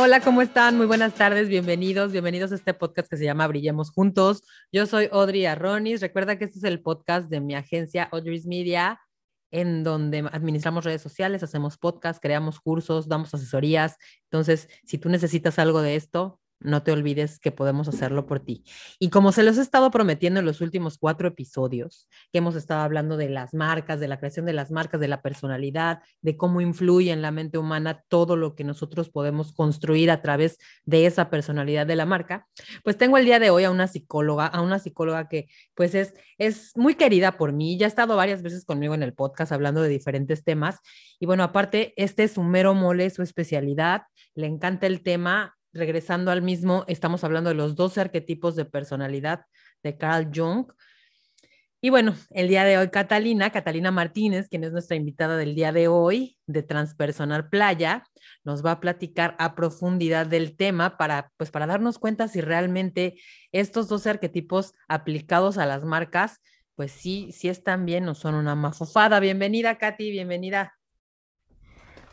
Hola, ¿cómo están? Muy buenas tardes, bienvenidos, bienvenidos a este podcast que se llama Brillemos Juntos. Yo soy Audrey Arronis. Recuerda que este es el podcast de mi agencia Audrey's Media, en donde administramos redes sociales, hacemos podcasts, creamos cursos, damos asesorías. Entonces, si tú necesitas algo de esto, no te olvides que podemos hacerlo por ti. Y como se los he estado prometiendo en los últimos cuatro episodios, que hemos estado hablando de las marcas, de la creación de las marcas, de la personalidad, de cómo influye en la mente humana todo lo que nosotros podemos construir a través de esa personalidad de la marca, pues tengo el día de hoy a una psicóloga, a una psicóloga que pues es, es muy querida por mí, ya ha estado varias veces conmigo en el podcast hablando de diferentes temas. Y bueno, aparte, este es su mero mole, su especialidad, le encanta el tema, regresando al mismo, estamos hablando de los 12 arquetipos de personalidad de Carl Jung. Y bueno, el día de hoy Catalina, Catalina Martínez, quien es nuestra invitada del día de hoy de Transpersonal Playa, nos va a platicar a profundidad del tema para, pues, para darnos cuenta si realmente estos 12 arquetipos aplicados a las marcas, pues sí, sí están bien o son una mafufada. Bienvenida, Katy, bienvenida.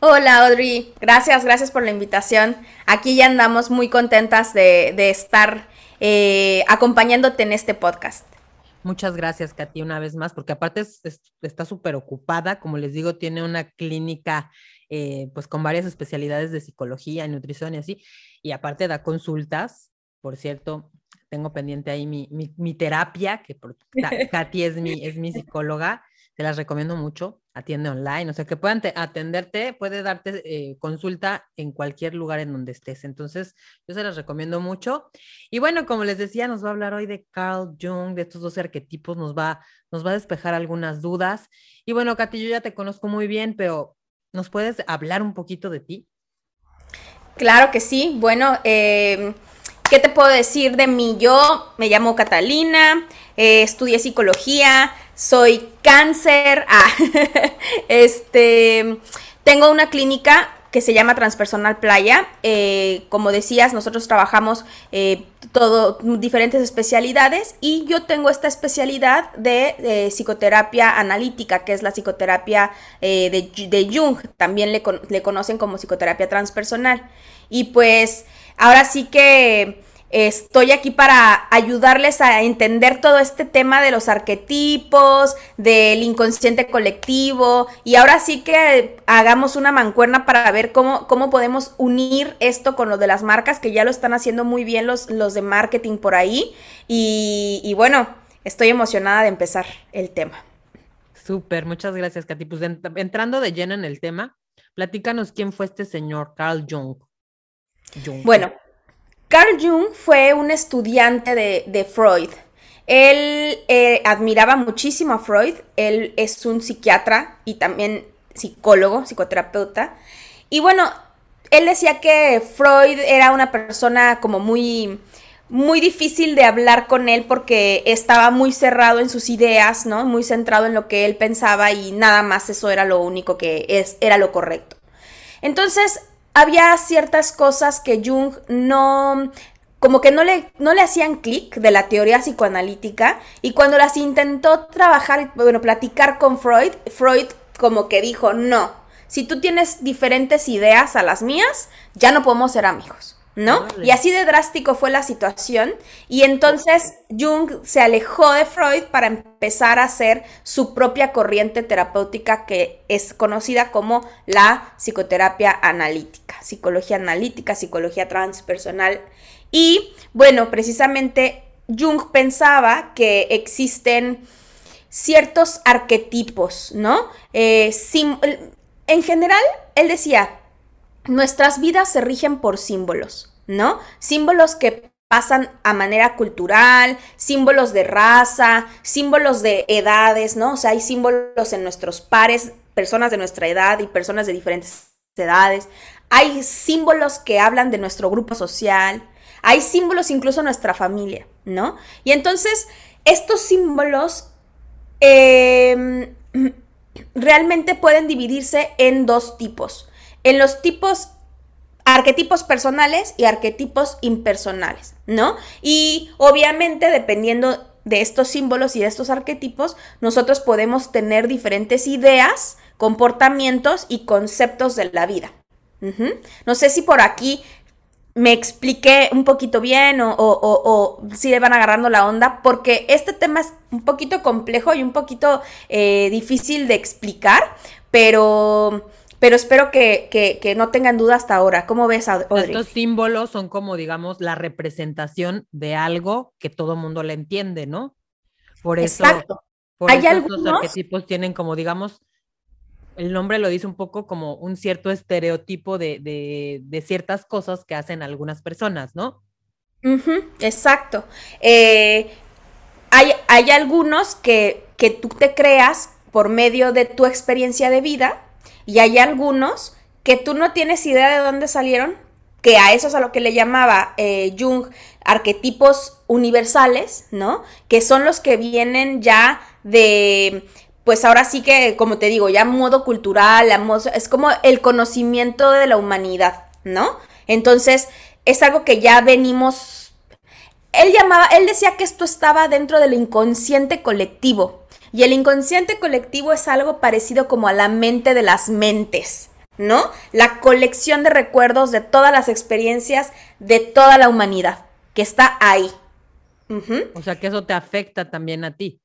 Hola Audrey, gracias, gracias por la invitación. Aquí ya andamos muy contentas de, estar eh, acompañándote en este podcast. Muchas gracias, Katy, una vez más, porque aparte está súper ocupada, como les digo, tiene una clínica eh, pues con varias especialidades de psicología, nutrición y así, y aparte da consultas, por cierto, tengo pendiente ahí mi, mi, terapia, que por, Katy es mi, es mi psicóloga, te las recomiendo mucho, atiende online, o sea, que puedan atenderte, puede darte eh, consulta en cualquier lugar en donde estés. Entonces, yo se las recomiendo mucho. Y bueno, como les decía, nos va a hablar hoy de Carl Jung, de estos dos arquetipos, nos va, nos va a despejar algunas dudas. Y bueno, Katy, yo ya te conozco muy bien, pero ¿nos puedes hablar un poquito de ti? Claro que sí. Bueno, eh, ¿qué te puedo decir de mí? Yo me llamo Catalina, eh, estudié psicología, soy cáncer, ah, este, tengo una clínica que se llama Transpersonal Playa. Eh, como decías, nosotros trabajamos eh, todo, diferentes especialidades y yo tengo esta especialidad de, psicoterapia analítica, que es la psicoterapia de, de, Jung. También le conocen como psicoterapia transpersonal. Y pues ahora sí que Estoy aquí para ayudarles a entender todo este tema de los arquetipos, del inconsciente colectivo y ahora sí que hagamos una mancuerna para ver cómo, cómo podemos unir esto con lo de las marcas que ya lo están haciendo muy bien los, los de marketing por ahí y, bueno, estoy emocionada de empezar el tema. Súper, muchas gracias Katy. Pues entrando de lleno en el tema, platícanos quién fue este señor Carl Jung. Jung. Bueno, Carl Jung fue un estudiante de, Freud. Él eh, admiraba muchísimo a Freud. Él es un psiquiatra y también psicólogo, psicoterapeuta. Y bueno, él decía que Freud era una persona como muy muy difícil de hablar con él porque estaba muy cerrado en sus ideas, ¿no? Muy centrado en lo que él pensaba y nada más eso era lo único que es, era lo correcto. Entonces, había ciertas cosas que Jung no, como que no le, no le hacían clic de la teoría psicoanalítica y cuando las intentó trabajar, bueno, platicar con Freud, Freud como que dijo, no, si tú tienes diferentes ideas a las mías, ya no podemos ser amigos. ¿No? Y así de drástico fue la situación. Y entonces Jung se alejó de Freud para empezar a hacer su propia corriente terapéutica que es conocida como la psicoterapia analítica, psicología analítica, psicología transpersonal. Y bueno, precisamente Jung pensaba que existen ciertos arquetipos, ¿no? Eh, en general, él decía, nuestras vidas se rigen por símbolos, ¿no? Símbolos que pasan a manera cultural, símbolos de raza, símbolos de edades, ¿no? O sea, hay símbolos en nuestros pares, personas de nuestra edad y personas de diferentes edades. Hay símbolos que hablan de nuestro grupo social. Hay símbolos incluso en nuestra familia, ¿no? Y entonces, estos símbolos em, realmente pueden dividirse en dos tipos. En los tipos arquetipos personales y arquetipos impersonales, ¿no? Y obviamente dependiendo de estos símbolos y de estos arquetipos, nosotros podemos tener diferentes ideas, comportamientos y conceptos de la vida. No sé si por aquí me expliqué un poquito bien o, si le van agarrando la onda, porque este tema es un poquito complejo y un poquito eh, difícil de explicar, pero pero espero que, no tengan duda hasta ahora. ¿Cómo ves, Audrey? Estos símbolos son como, digamos, la representación de algo que todo mundo le entiende, ¿no? Por eso, Exacto. Por ¿Hay algunos? arquetipos tienen como, digamos, el nombre lo dice un poco como un cierto estereotipo de, ciertas cosas que hacen algunas personas, ¿no? exacto. Eh, hay, hay, algunos que, que tú te creas por medio de tu experiencia de vida y hay algunos que tú no tienes idea de dónde salieron, que a eso es a lo que le llamaba eh, Jung arquetipos universales, ¿no? Que son los que vienen ya de, pues ahora sí que, como te digo, ya modo cultural, es como el conocimiento de la humanidad, ¿no? Entonces, es algo que ya venimos... Él llamaba, él decía que esto estaba dentro del inconsciente colectivo, y el inconsciente colectivo es algo parecido como a la mente de las mentes, ¿no? La colección de recuerdos de todas las experiencias de toda la humanidad, que está ahí. O sea que eso te afecta también a ti.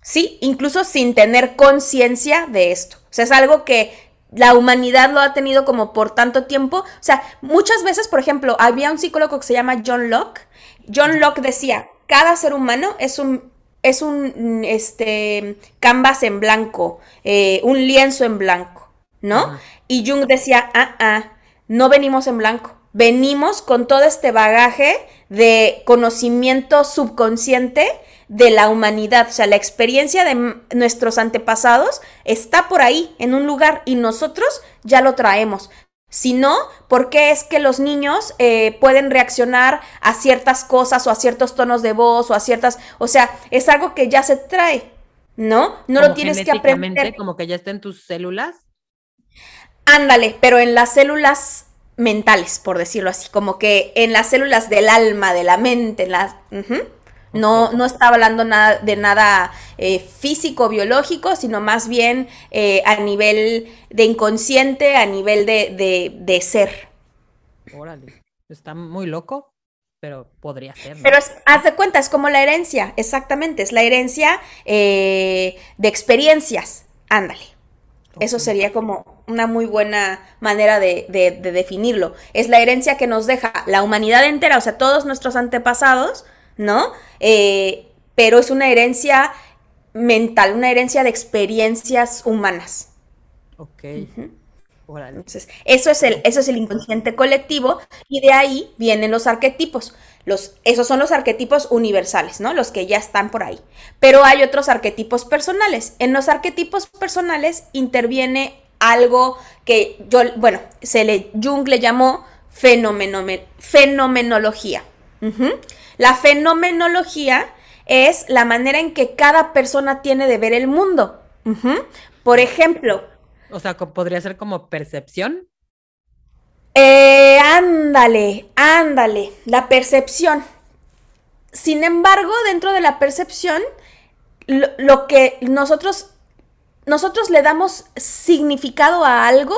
Sí, incluso sin tener conciencia de esto. O sea, es algo que la humanidad lo ha tenido como por tanto tiempo. O sea, muchas veces, por ejemplo, había un psicólogo que se llama John Locke. John Locke decía, cada ser humano es un es un este, canvas en blanco, eh, un lienzo en blanco, ¿no? Y Jung decía, ah, ah, no venimos en blanco, venimos con todo este bagaje de conocimiento subconsciente de la humanidad, o sea, la experiencia de nuestros antepasados está por ahí, en un lugar, y nosotros ya lo traemos. Si no, ¿por qué es que los niños eh, pueden reaccionar a ciertas cosas o a ciertos tonos de voz o a ciertas, o sea, es algo que ya se trae, ¿no? No lo tienes que aprender. Como que ya está en tus células. Ándale, pero en las células mentales, por decirlo así, como que en las células del alma, de la mente, en las... No, no estaba hablando nada, de nada eh, físico, biológico, sino más bien eh, a nivel de inconsciente, a nivel de, ser. Órale, está muy loco, pero podría ser. Pero haz de cuenta, es como la herencia, exactamente, es la herencia eh, de experiencias. Ándale. Eso sería como una muy buena manera de, de, definirlo. Es la herencia que nos deja la humanidad entera, o sea, todos nuestros antepasados, ¿no? Eh, pero es una herencia mental, una herencia de experiencias humanas. Ok. Entonces, eso es, el, eso es el inconsciente colectivo y de ahí vienen los arquetipos. Los, esos son los arquetipos universales, ¿no? Los que ya están por ahí. Pero hay otros arquetipos personales. En los arquetipos personales interviene algo que yo, bueno, se le, Jung le llamó fenomenología. La fenomenología es la manera en que cada persona tiene de ver el mundo. Por ejemplo. O sea, podría ser como percepción. Eh, ándale, ándale, la percepción. Sin embargo, dentro de la percepción, lo, que nosotros, nosotros le damos significado a algo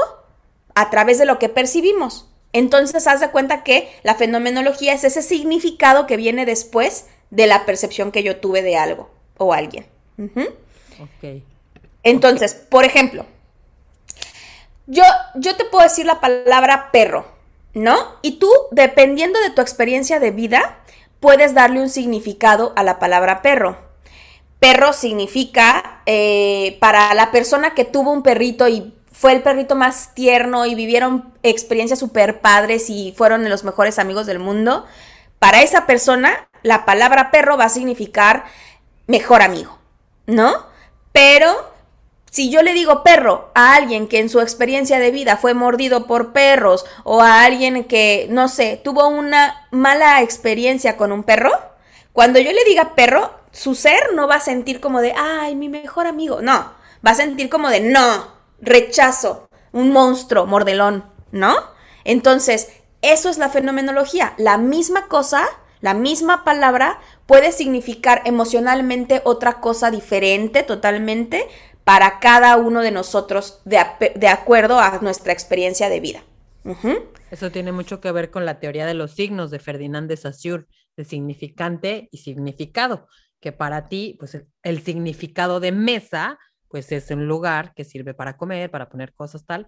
a través de lo que percibimos. Entonces, haz de cuenta que la fenomenología es ese significado que viene después de la percepción que yo tuve de algo o alguien. Entonces, por ejemplo, yo, yo te puedo decir la palabra perro, ¿no? Y tú, dependiendo de tu experiencia de vida, puedes darle un significado a la palabra perro. Perro significa eh, para la persona que tuvo un perrito y fue el perrito más tierno y vivieron experiencias súper padres y fueron los mejores amigos del mundo, para esa persona la palabra perro va a significar mejor amigo, ¿no? Pero si yo le digo perro a alguien que en su experiencia de vida fue mordido por perros o a alguien que, no sé, tuvo una mala experiencia con un perro, cuando yo le diga perro, su ser no va a sentir como de, ay, mi mejor amigo, no, va a sentir como de no, rechazo, un monstruo, mordelón, ¿no? Entonces, eso es la fenomenología. La misma cosa, la misma palabra puede significar emocionalmente otra cosa diferente totalmente para cada uno de nosotros de, acuerdo a nuestra experiencia de vida. Eso tiene mucho que ver con la teoría de los signos de Ferdinand de Saussure, de significante y significado, que para ti, pues el significado de mesa, pues es un lugar que sirve para comer, para poner cosas tal,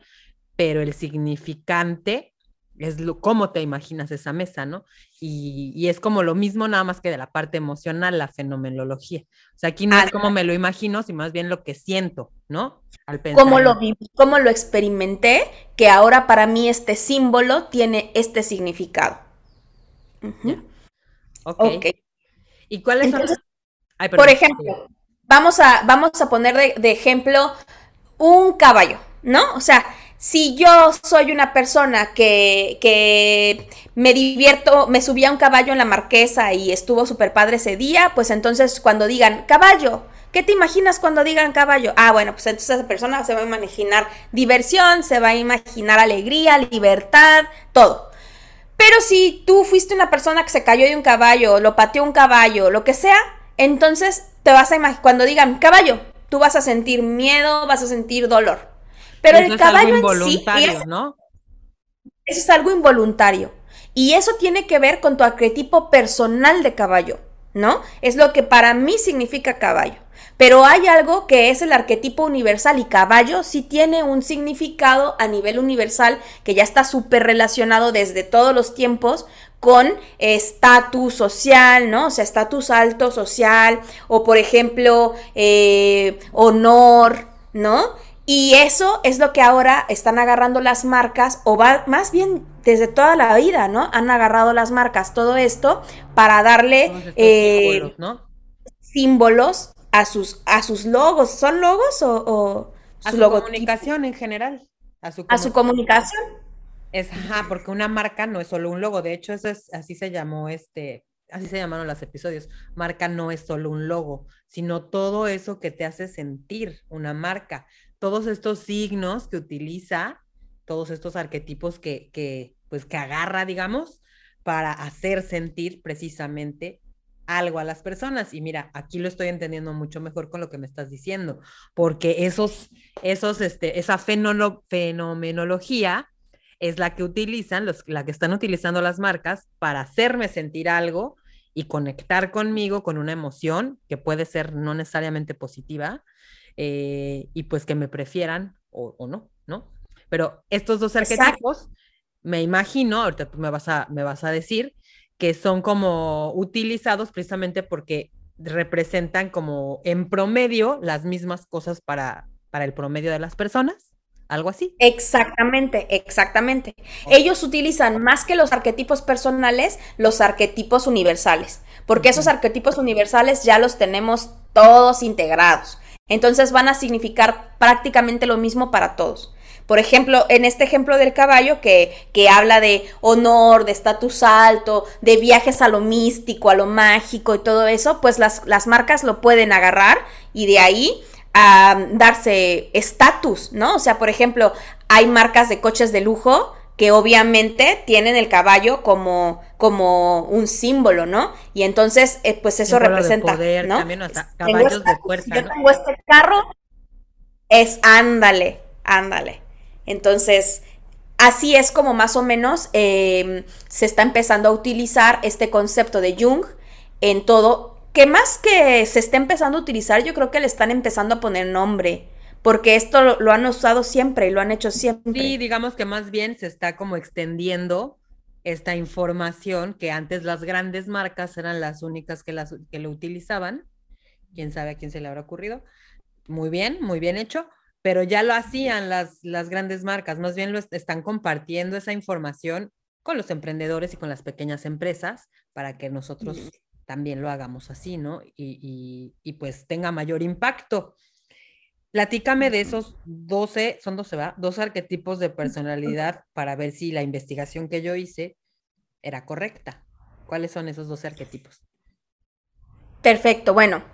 pero el significante es lo, cómo te imaginas esa mesa, ¿no? Y, es como lo mismo, nada más que de la parte emocional, la fenomenología. O sea, aquí no es como me lo imagino, sino más bien lo que siento, ¿no? Al pensar. Cómo lo viví, cómo lo experimenté, que ahora para mí este símbolo tiene este significado. okay. ¿Y cuáles son? por ejemplo, vamos a, vamos a poner de, de ejemplo un caballo, ¿no? O sea, si yo soy una persona que, que me divierto, me subí a un caballo en la marquesa y estuvo súper padre ese día, pues entonces cuando digan caballo, ¿qué te imaginas cuando digan caballo? Ah, bueno, pues entonces esa persona se va a imaginar diversión, se va a imaginar alegría, libertad, todo. Pero si tú fuiste una persona que se cayó de un caballo, lo pateó un caballo, lo que sea, entonces te vas a imaginar, cuando digan caballo, tú vas a sentir miedo, vas a sentir dolor. Pero el caballo en sí es, ¿no? Eso es algo involuntario. Y eso tiene que ver con tu arquetipo personal de caballo, ¿no? Es lo que para mí significa caballo. Pero hay algo que es el arquetipo universal y caballo sí tiene un significado a nivel universal que ya está súper relacionado desde todos los tiempos con estatus social, ¿no? O sea, estatus alto social o por ejemplo eh, honor, ¿no? Y eso es lo que ahora están agarrando las marcas, o va más bien desde toda la vida, ¿no? Han agarrado las marcas, todo esto, para darle eh, símbolos a sus, a sus logos. ¿Son logos o, a su comunicación en general? A su, a su comunicación. Es, ajá, porque una marca no es solo un logo. De hecho, eso es, así se llamó este, así se llamaron los episodios. Marca no es solo un logo, sino todo eso que te hace sentir una marca todos estos signos que utiliza, todos estos arquetipos que, que, pues, que agarra, digamos, para hacer sentir precisamente algo a las personas. Y mira, aquí lo estoy entendiendo mucho mejor con lo que me estás diciendo, porque esos, esos, este, esa fenomenología es la que utilizan, los, la que están utilizando las marcas para hacerme sentir algo y conectar conmigo con una emoción que puede ser no necesariamente positiva, eh, y pues que me prefieran o, no, ¿no? Pero estos dos arquetipos, me imagino, ahorita tú me vas a, me vas a decir, que son como utilizados precisamente porque representan como en promedio las mismas cosas para, para el promedio de las personas, algo así. Exactamente, exactamente. Ellos utilizan más que los arquetipos personales, los arquetipos universales, porque esos arquetipos universales ya los tenemos todos integrados. Entonces van a significar prácticamente lo mismo para todos. Por ejemplo, en este ejemplo del caballo que, que habla de honor, de estatus alto, de viajes a lo místico, a lo mágico y todo eso, pues las, las marcas lo pueden agarrar y de ahí a darse estatus, ¿no? O sea, por ejemplo, hay marcas de coches de lujo que obviamente tienen el caballo como, como un símbolo, ¿no? Y entonces, eh, pues eso representa, ¿no? También caballos de fuerza, yo tengo este carro, es ándale, ándale. Entonces, así es como más o menos em, se está empezando a utilizar este concepto de Jung en todo, que más que se está empezando a utilizar, yo creo que le están empezando a poner nombre porque esto lo, han usado siempre y lo han hecho siempre. Sí, digamos que más bien se está como extendiendo esta información que antes las grandes marcas eran las únicas que, las, que lo utilizaban. Quién sabe a quién se le habrá ocurrido. Muy bien, muy bien hecho, pero ya lo hacían las, las grandes marcas, más bien lo están compartiendo esa información con los emprendedores y con las pequeñas empresas para que nosotros también lo hagamos así, ¿no? Y, y pues tenga mayor impacto. Platícame de esos 12, son 12, ¿verdad? Dos arquetipos de personalidad para ver si la investigación que yo hice era correcta. ¿Cuáles son esos 12 arquetipos? Perfecto, bueno.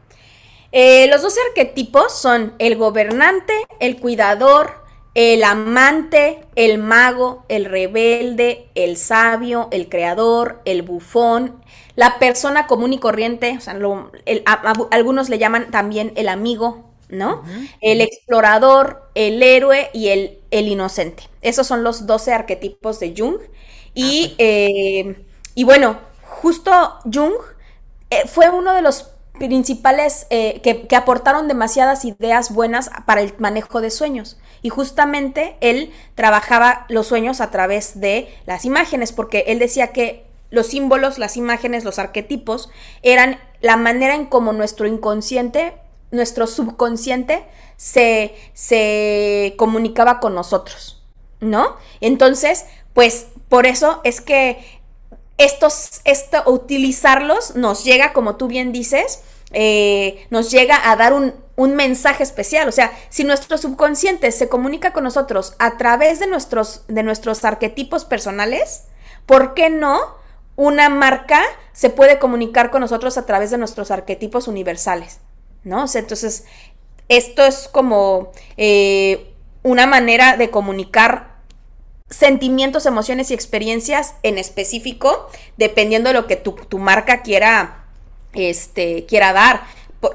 Eh, los dos arquetipos son el gobernante, el cuidador, el amante, el mago, el rebelde, el sabio, el creador, el bufón, la persona común y corriente, o sea, algunos le llaman también el amigo, ¿no? El explorador, el héroe y el, el, inocente. Esos son los 12 arquetipos de Jung. Y, ah, pues. eh, y bueno, justo Jung eh, fue uno de los principales eh, que, que aportaron demasiadas ideas buenas para el manejo de sueños. Y justamente él trabajaba los sueños a través de las imágenes, porque él decía que los símbolos, las imágenes, los arquetipos eran la manera en cómo nuestro inconsciente, nuestro subconsciente se, se comunicaba con nosotros, ¿no? Entonces, pues por eso es que estos, esto, utilizarlos nos llega, como tú bien dices, eh, nos llega a dar un, un mensaje especial. O sea, si nuestro subconsciente se comunica con nosotros a través de nuestros, de nuestros arquetipos personales, ¿por qué no una marca se puede comunicar con nosotros a través de nuestros arquetipos universales? ¿No? O sea, entonces, esto es como eh, una manera de comunicar sentimientos, emociones y experiencias en específico, dependiendo de lo que tu, tu marca quiera, este, quiera dar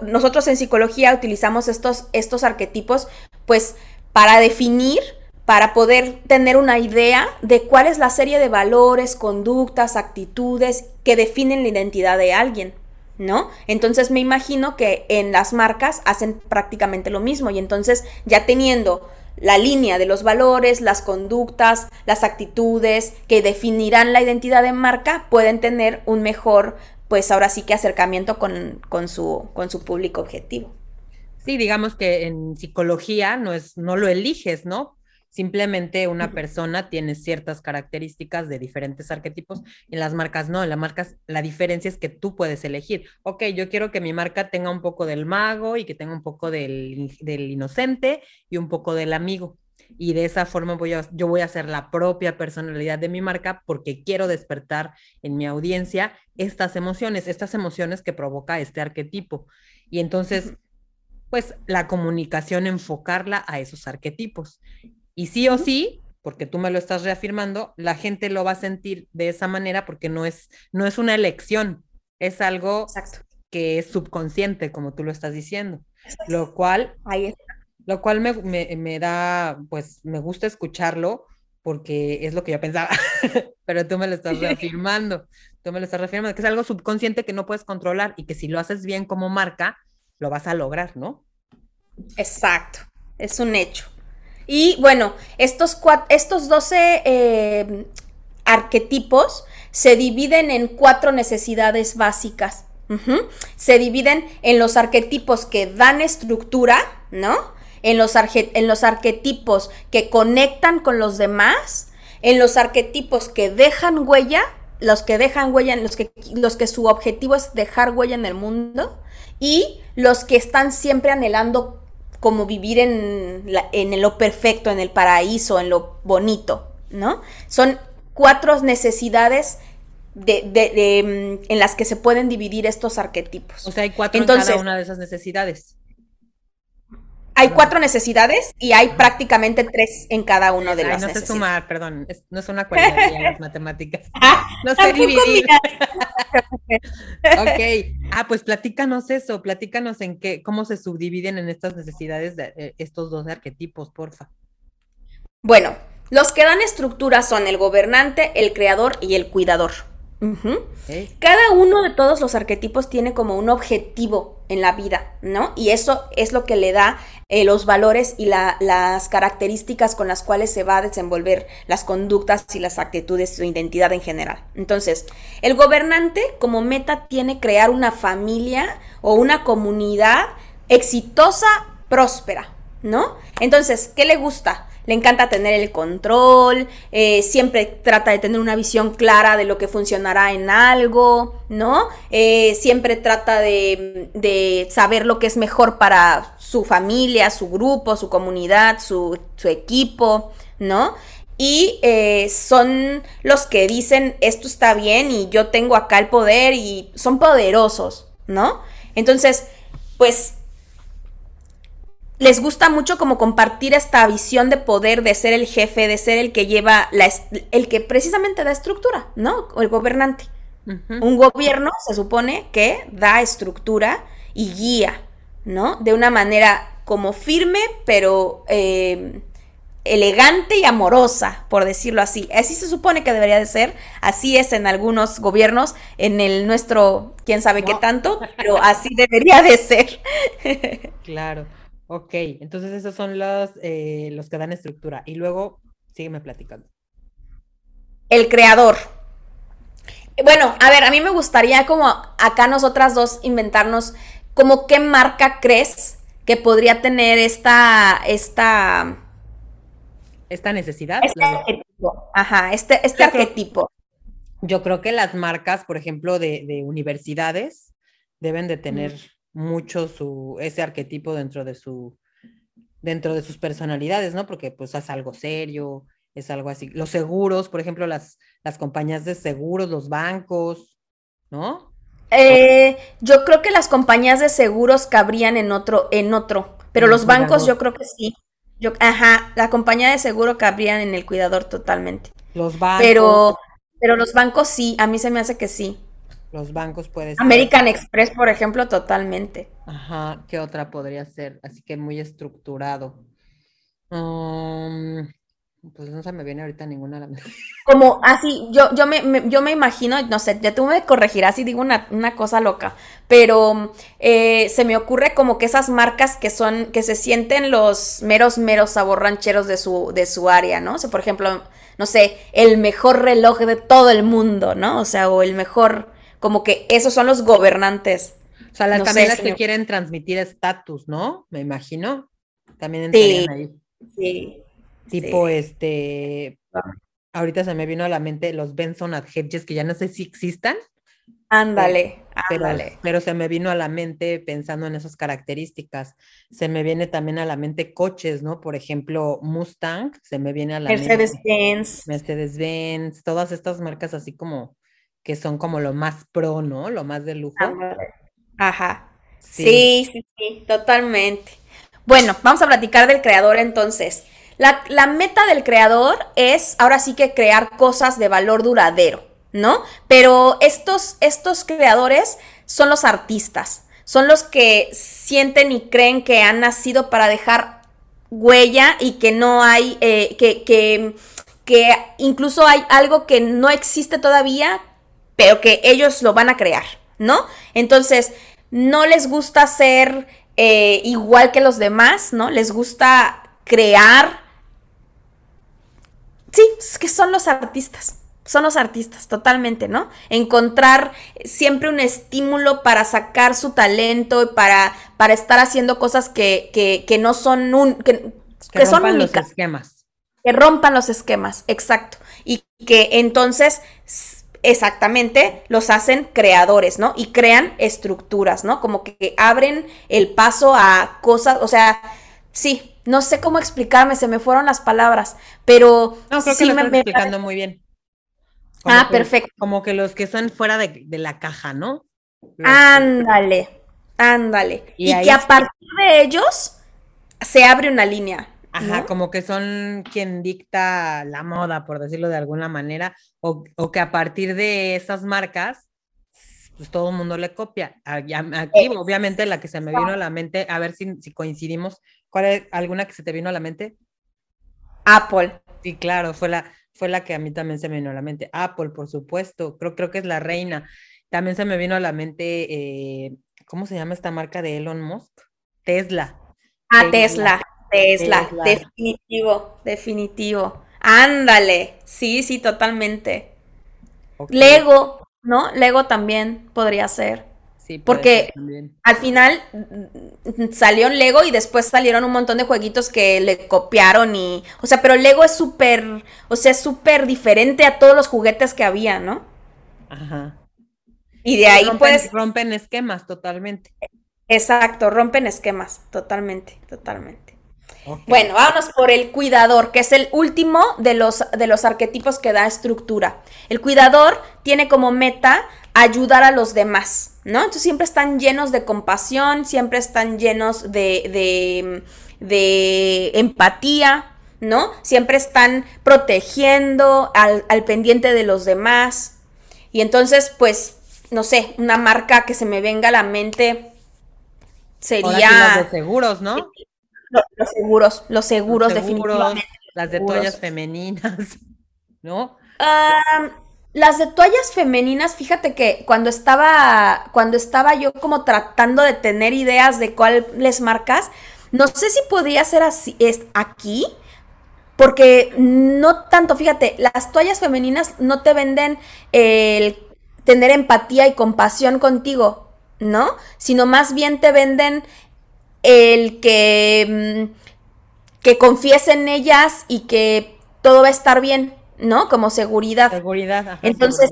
nosotros en psicología utilizamos estos, estos arquetipos pues para definir, para poder tener una idea de cuál es la serie de valores, conductas, actitudes que definen la identidad de alguien. ¿No? Entonces me imagino que en las marcas hacen prácticamente lo mismo y entonces ya teniendo la línea de los valores, las conductas, las actitudes que definirán la identidad de marca, pueden tener un mejor pues ahora sí que acercamiento con, su, con su público objetivo. Sí, digamos que en psicología no, es, no lo eliges, ¿no? Simplemente una persona tiene ciertas características de diferentes arquetipos, en las marcas no, en las marcas la diferencia es que tú puedes elegir, ok, yo quiero que mi marca tenga un poco del mago y que tenga un poco del, del inocente y un poco del amigo y de esa forma voy a, yo voy a hacer la propia personalidad de mi marca porque quiero despertar en mi audiencia estas emociones, estas emociones que provoca este arquetipo. Y entonces, pues la comunicación, enfocarla a esos arquetipos. Y sí o sí, porque tú me lo estás reafirmando, la gente lo va a sentir de esa manera porque no es, no es una elección, es algo que es subconsciente, como tú lo estás diciendo. Lo cual Ahí lo cual me, da, pues me gusta escucharlo porque es lo que yo pensaba, pero tú me lo estás reafirmando, tú me lo estás reafirmando, que es algo subconsciente que no puedes controlar y que si lo haces bien como marca, lo vas a lograr, ¿no? Exacto, es un hecho. Y bueno, estos, estos 12 eh, arquetipos se dividen en cuatro necesidades básicas. Se dividen en los arquetipos que dan estructura, ¿no? en los, en los arquetipos que conectan con los demás, en los arquetipos que dejan huella, los que dejan huella, los que, los que su objetivo es dejar huella en el mundo, y los que están siempre anhelando como vivir en, en lo perfecto, en el paraíso, en lo bonito, ¿no? Son cuatro necesidades de, mm, en las que se pueden dividir estos arquetipos. O sea, hay cuatro Entonces, en cada una de esas necesidades hay cuatro necesidades y hay prácticamente tres en cada uno de las no necesidades. No sé sumar, perdón, no es una cualidad de las matemáticas. Ah, no sé dividir. ok, ah, pues platícanos eso, platícanos en qué, cómo se subdividen en estas necesidades de eh, estos dos arquetipos, porfa. Bueno, los que dan estructura son el gobernante, el creador y el cuidador. Cada uno de todos los arquetipos tiene como un objetivo en la vida, ¿no? Y eso es lo que le da eh, los valores y las características con las cuales se va a desenvolver las conductas y las actitudes, su identidad en general. Entonces, el gobernante como meta tiene crear una familia o una comunidad exitosa, próspera, ¿no? Entonces, ¿qué le gusta? Le encanta tener el control, eh, siempre trata de tener una visión clara de lo que funcionará en algo, ¿no? Eh, siempre trata de, saber lo que es mejor para su familia, su grupo, su comunidad, su, equipo, ¿no? Y eh, son los que dicen, esto está bien y yo tengo acá el poder y son poderosos, ¿no? Entonces, pues les gusta mucho como compartir esta visión de poder, de ser el jefe, de ser el que lleva, la, el que precisamente da estructura, ¿no? O el gobernante. Un gobierno se supone que da estructura y guía, ¿no? De una manera como firme, pero eh, elegante y amorosa, por decirlo así. Así se supone que debería de ser, así es en algunos gobiernos, en el nuestro, quién sabe qué tanto, pero así debería de ser. claro, ok, entonces esos son los, eh, los que dan estructura. Y luego, sígueme platicando. El creador. Bueno, a ver, a mí me gustaría como acá nosotras dos inventarnos como qué marca crees que podría tener esta, esta esta necesidad. Este arquetipo. Ajá, este, este arquetipo. yo creo que las marcas, por ejemplo, de, universidades, deben de tener mucho su, ese arquetipo dentro de su, dentro de sus personalidades, ¿no? Porque pues es algo serio, es algo así. Los seguros, por ejemplo, las, las compañías de seguros, los bancos, ¿no? Eh, yo creo que las compañías de seguros cabrían en otro, en otro, pero los bancos yo creo que sí. Yo, ajá, la compañía de seguro cabrían en el cuidador totalmente. Los bancos. Pero, pero los bancos sí, a mí se me hace que sí. Los bancos pueden ser. American Express, por ejemplo, totalmente. Ajá, ¿qué otra podría ser? Así que muy estructurado. Um, pues no se me viene ahorita ninguna a la mente. Como así, yo, yo, me, yo me imagino, no sé, ya tú me corregirás si digo una, cosa loca, pero eh, se me ocurre como que esas marcas que son, que se sienten los meros, meros saborrancheros de su, de su área, ¿no? O sea, por ejemplo, no sé, el mejor reloj de todo el mundo, ¿no? O sea, o el mejor, como que esos son los gobernantes. O sea, las también las que quieren transmitir estatus, ¿no? Me imagino. También entrarían ahí. Sí. Tipo, este, ahorita se me vino a la mente los Benson Hedges, que ya no sé si existan. Ándale, pero, ándale. Pero, se me vino a la mente pensando en esas características. Se me viene también a la mente coches, ¿no? Por ejemplo, Mustang, se me viene a la mente. Mercedes-Benz. Mercedes-Benz, todas estas marcas así como que son como lo más pro, ¿no? Lo más de lujo. Ajá. sí, sí, sí, totalmente. Bueno, vamos a platicar del creador entonces. La, meta del creador es ahora sí que crear cosas de valor duradero, ¿no? Pero estos, estos creadores son los artistas, son los que sienten y creen que han nacido para dejar huella y que no hay, eh, que, que, que incluso hay algo que no existe todavía, pero que ellos lo van a crear, ¿no? Entonces, no les gusta ser eh, igual que los demás, ¿no? Les gusta crear sí, es que son los artistas. Son los artistas, totalmente, ¿no? Encontrar siempre un estímulo para sacar su talento y para, para estar haciendo cosas que, que, no son un. que, que, rompan los esquemas. Que rompan los esquemas, exacto. Y que entonces exactamente los hacen creadores, ¿no? Y crean estructuras, ¿no? Como que abren el paso a cosas, o sea, sí, no sé cómo explicarme, se me fueron las palabras, pero no, creo sí que lo me, explicando muy bien. ah, perfecto. Como que los que son fuera de, la caja, ¿no? ándale, ándale. Y, que a partir de ellos se abre una línea. Ajá, como que son quien dicta la moda, por decirlo de alguna manera, o, o que a partir de esas marcas pues todo el mundo le copia. Aquí, obviamente, la que se me vino a la mente, a ver si, si, coincidimos, ¿cuál es alguna que se te vino a la mente? Apple. Sí, claro, fue la, fue la que a mí también se me vino a la mente. Apple, por supuesto, creo, creo que es la reina. También se me vino a la mente, eh, ¿cómo se llama esta marca de Elon Musk? Tesla. Ah, Tesla, Tesla, definitivo, definitivo. Ándale, sí, sí, totalmente. Lego, ¿no? Lego también podría ser. Sí, porque al final mm, salió Lego y después salieron un montón de jueguitos que le copiaron y, o sea, pero Lego es súper, o sea, es súper diferente a todos los juguetes que había, ¿no? Ajá. Y de ahí pues... Rompen esquemas totalmente. Exacto, rompen esquemas, totalmente, totalmente. Bueno, vámonos por el cuidador, que es el último de los, de los arquetipos que da estructura. El cuidador tiene como meta ayudar a los demás, ¿no? Entonces siempre están llenos de compasión, siempre están llenos de, de empatía, ¿no? Siempre están protegiendo al, al pendiente de los demás. Y entonces, pues, no sé, una marca que se me venga a la mente sería... los de seguros, ¿no? Los, seguros, los seguros, definitivamente. Las de toallas femeninas, ¿no? las de toallas femeninas, fíjate que cuando estaba, cuando estaba yo como tratando de tener ideas de cuáles marcas, no sé si podría ser así, es aquí, porque no tanto, fíjate, las toallas femeninas no te venden el tener empatía y compasión contigo, ¿no? Sino más bien te venden el que, mm, que confíes en ellas y que todo va a estar bien, ¿no? Como seguridad. Seguridad, ajá, Entonces,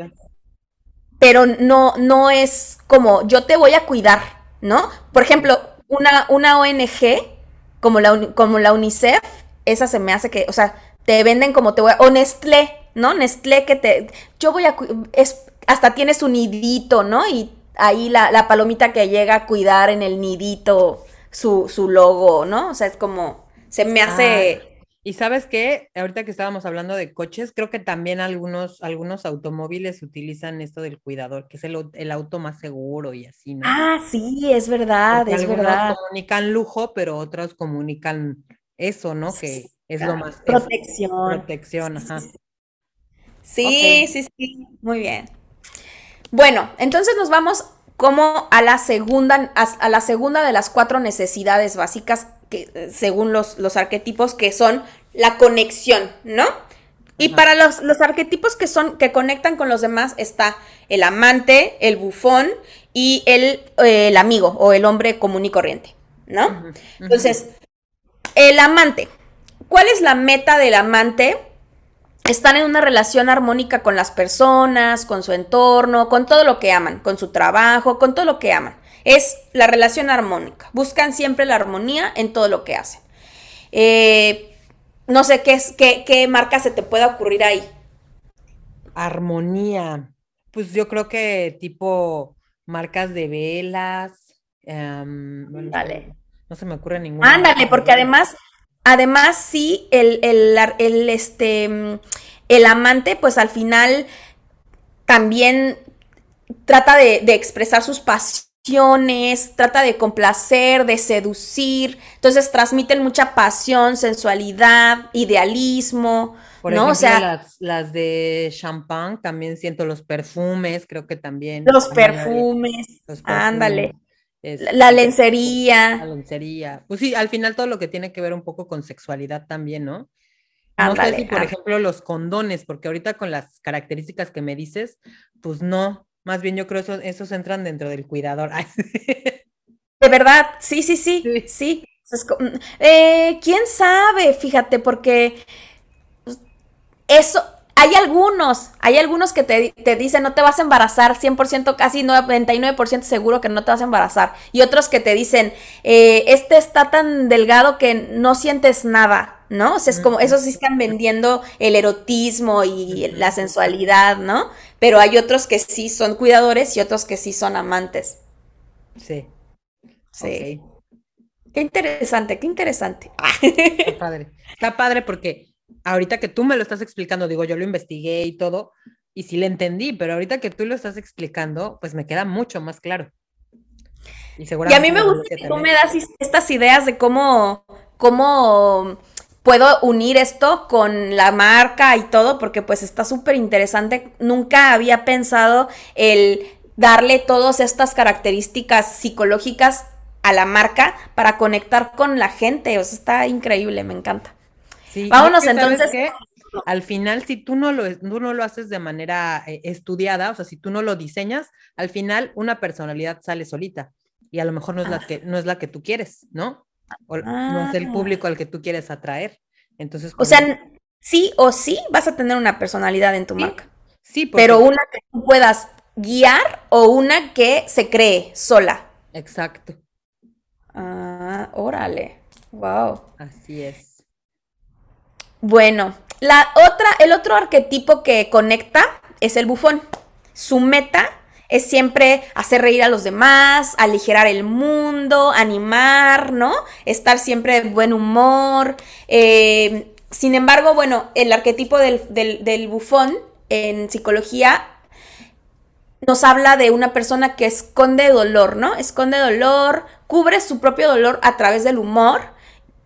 pero no, no es como yo te voy a cuidar, ¿no? Por ejemplo, una, una ONG como la, como la UNICEF, esa se me hace que, o sea, te venden como te voy a, o Nestlé, ¿no? Nestlé que te, yo voy a, es, hasta tienes un nidito, ¿no? Y ahí la, la palomita que llega a cuidar en el nidito su, su logo, ¿no? O sea, es como, se me hace... Ah, y sabes qué, ahorita que estábamos hablando de coches, creo que también algunos, algunos automóviles utilizan esto del cuidador, que es el, el auto más seguro y así, ¿no? Ah, sí, es verdad, es algunos verdad. comunican lujo, pero otros comunican eso, ¿no? Que es lo más... Protección. protección, ajá. Sí, sí, sí, muy bien. Bueno, entonces nos vamos como a la segunda, a, la segunda de las cuatro necesidades básicas que, eh, según los, los arquetipos, que son la conexión, ¿no? Y para los, los, arquetipos que son, que conectan con los demás, está el amante, el bufón y el, el amigo o el hombre común y corriente, ¿no? Entonces, el amante. ¿Cuál es la meta del amante? Están en una relación armónica con las personas, con su entorno, con todo lo que aman, con su trabajo, con todo lo que aman. Es la relación armónica. Buscan siempre la armonía en todo lo que hacen. Eh, no sé qué, es, qué, qué marca se te puede ocurrir ahí. Armonía. Pues yo creo que tipo marcas de velas. Um, No se me ocurre ninguna. Ándale, porque además Además, sí, el, el, este, el amante, pues al final también trata de, expresar sus pasiones, trata de complacer, de seducir. Entonces transmiten mucha pasión, sensualidad, idealismo. Por ¿no? ejemplo, o sea, las, de champán, también siento los perfumes, creo que también. Los perfumes, ándale la lencería. La lencería. Pues sí, al final todo lo que tiene que ver un poco con sexualidad también, ¿no? No sé si, por ejemplo, los condones, porque ahorita con las características que me dices, pues no. Más bien yo creo que esos, entran dentro del cuidador. De verdad, sí, sí, sí, sí. Eh, ¿Quién sabe? Fíjate, porque eso, hay algunos, hay algunos que te, dicen no te vas a embarazar, 100%, casi 99% seguro que no te vas a embarazar. Y otros que te dicen, eh, este está tan delgado que no sientes nada, ¿no? O sea, es como, esos sí están vendiendo el erotismo y la sensualidad, ¿no? Pero hay otros que sí son cuidadores y otros que sí son amantes. Sí. Sí. Qué interesante, qué interesante. Está padre. Está padre porque ahorita que tú me lo estás explicando, digo, yo lo investigué y todo, y sí le entendí, pero ahorita que tú lo estás explicando, pues me queda mucho más claro. Y, a mí me gusta que tú me das estas ideas de cómo, cómo puedo unir esto con la marca y todo, porque pues está súper interesante. Nunca había pensado el darle todas estas características psicológicas a la marca para conectar con la gente. O sea, está increíble, me encanta. Vámonos entonces. al final, si tú no, lo, tú no lo haces de manera eh, estudiada, o sea, si tú no lo diseñas, al final una personalidad sale solita y a lo mejor no es la que, no es la que tú quieres, ¿no? O no es el ah. público al que tú quieres atraer. Entonces, o sea, sí o sí vas a tener una personalidad en tu marca. Sí, pero una que tú puedas guiar o una que se cree sola. Exacto. Ah, órale. Wow. Así es. Bueno, la otra, el otro arquetipo que conecta es el bufón. Su meta es siempre hacer reír a los demás, aligerar el mundo, animar, ¿no? Estar siempre de buen humor. Eh, sin embargo, bueno, el arquetipo del, del bufón en psicología nos habla de una persona que esconde dolor, ¿no? Esconde dolor, cubre su propio dolor a través del humor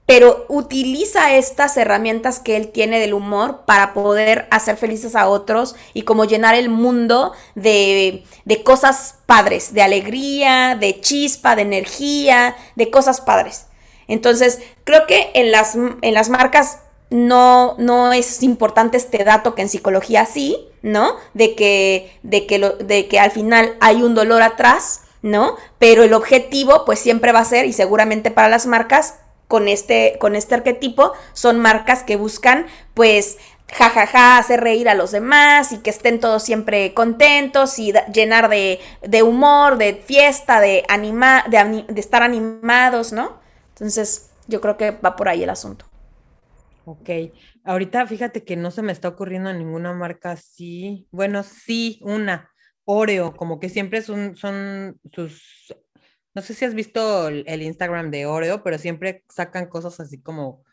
pero utiliza estas herramientas que él tiene del humor para poder hacer felices a otros y como llenar el mundo de, cosas padres, de alegría, de chispa, de energía, de cosas padres. Entonces, creo que en las, en las marcas no, no es importante este dato que en psicología sí, ¿no? De que, de que, lo, de que al final hay un dolor atrás, ¿no? Pero el objetivo, pues siempre va a ser, y seguramente para las marcas, con este, con este arquetipo son marcas que buscan pues jajaja, hacer reír a los demás y que estén todos siempre contentos y llenar de, humor, de fiesta, de, anima, de, de, estar animados, ¿no? Entonces, yo creo que va por ahí el asunto. Ok, ahorita fíjate que no se me está ocurriendo ninguna marca así. Bueno, sí, una, Oreo, como que siempre son, son sus no sé si has visto el, Instagram de Oreo, pero siempre sacan cosas así como,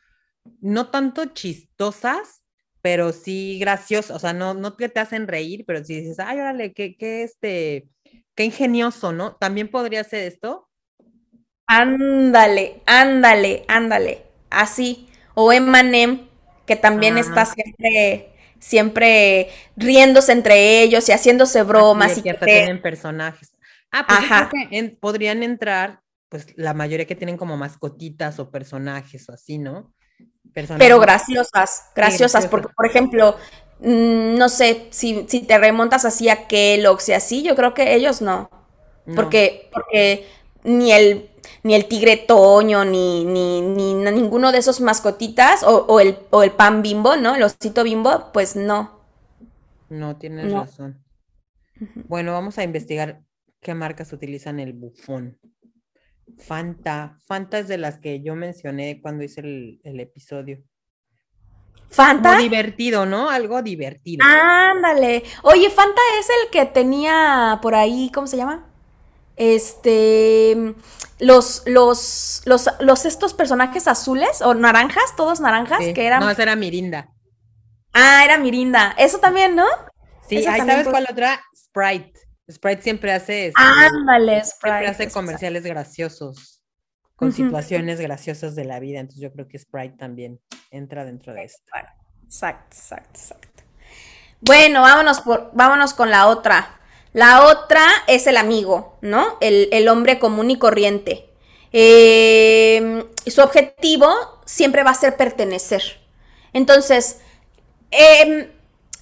no tanto chistosas, pero sí graciosas, o sea, no, no te, te hacen reír, pero si dices, ay, órale, qué, qué, este, qué ingenioso, ¿no? También podría ser esto. Ándale, ándale, ándale, así. O Emanem, que también está siempre, siempre riéndose entre ellos y haciéndose bromas. y que tienen personajes. Ah, pues que podrían entrar, pues la mayoría que tienen como mascotitas o personajes o así, ¿no? Pero graciosas, graciosas, porque por ejemplo, mm, no sé, si, si, te remontas así a Kellogg's y así, yo creo que ellos no. Porque, porque ni el ni el tigre toño, ni, ni, ni, ninguno de esos mascotitas, o, el, o el pan bimbo, ¿no? El osito bimbo, pues no. No, tienes razón. Bueno, vamos a investigar qué marcas utilizan el bufón. Fanta. Fanta es de las que yo mencioné cuando hice el, episodio. Fanta. Como divertido, ¿no? Algo divertido. Ándale. Oye, Fanta es el que tenía por ahí, ¿cómo se llama? Este. Los, los, los, los estos personajes azules o naranjas, todos naranjas, que eran. No, esa era Mirinda. Ah, era Mirinda. Eso también, ¿no? Sí, ahí sabes cuál otra? Sprite. Sprite siempre hace, este, Ándale, Sprite, hace comerciales graciosos con situaciones graciosas de la vida. Entonces yo creo que Sprite también entra dentro de esto. Exacto, exacto, exacto. Bueno, vámonos, por, vámonos con la otra. La otra es el amigo, ¿no? El, hombre común y corriente. Eh, su objetivo siempre va a ser pertenecer. Entonces, eh,